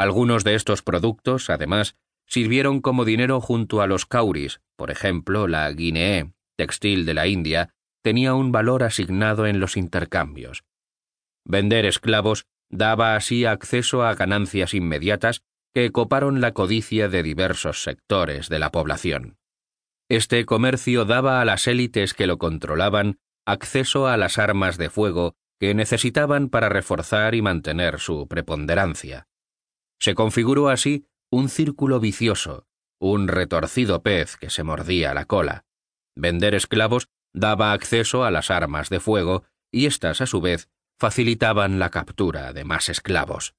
Algunos de estos productos, además, sirvieron como dinero junto a los cauris, por ejemplo, la guinee, textil de la India, tenía un valor asignado en los intercambios. Vender esclavos daba así acceso a ganancias inmediatas que coparon la codicia de diversos sectores de la población. Este comercio daba a las élites que lo controlaban acceso a las armas de fuego que necesitaban para reforzar y mantener su preponderancia. Se configuró así un círculo vicioso, un retorcido pez que se mordía la cola. Vender esclavos daba acceso a las armas de fuego y éstas, a su vez, facilitaban la captura de más esclavos.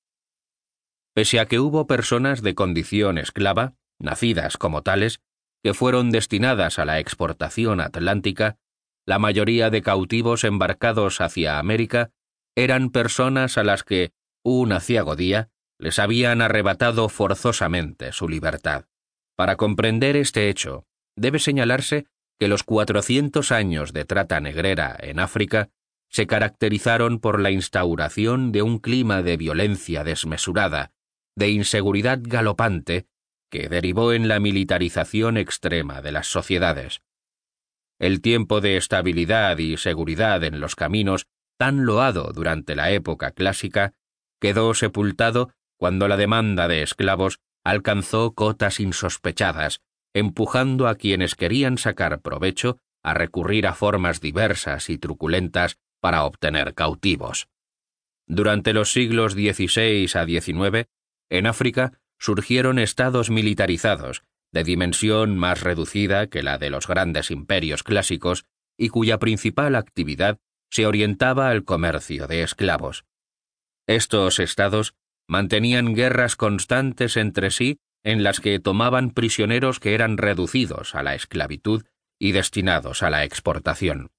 Pese a que hubo personas de condición esclava, nacidas como tales, que fueron destinadas a la exportación atlántica, la mayoría de cautivos embarcados hacia América eran personas a las que, un aciago día, les habían arrebatado forzosamente su libertad. Para comprender este hecho, debe señalarse que los 400 años de trata negrera en África se caracterizaron por la instauración de un clima de violencia desmesurada, de inseguridad galopante, que derivó en la militarización extrema de las sociedades. El tiempo de estabilidad y seguridad en los caminos, tan loado durante la época clásica, quedó sepultado cuando la demanda de esclavos alcanzó cotas insospechadas, empujando a quienes querían sacar provecho a recurrir a formas diversas y truculentas para obtener cautivos. Durante los siglos XVI a XIX, en África surgieron estados militarizados, de dimensión más reducida que la de los grandes imperios clásicos y cuya principal actividad se orientaba al comercio de esclavos. Estos estados mantenían guerras constantes entre sí en las que tomaban prisioneros que eran reducidos a la esclavitud y destinados a la exportación.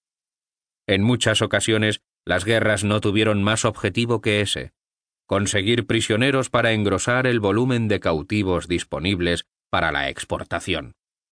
En muchas ocasiones las guerras no tuvieron más objetivo que ese, conseguir prisioneros para engrosar el volumen de cautivos disponibles para la exportación.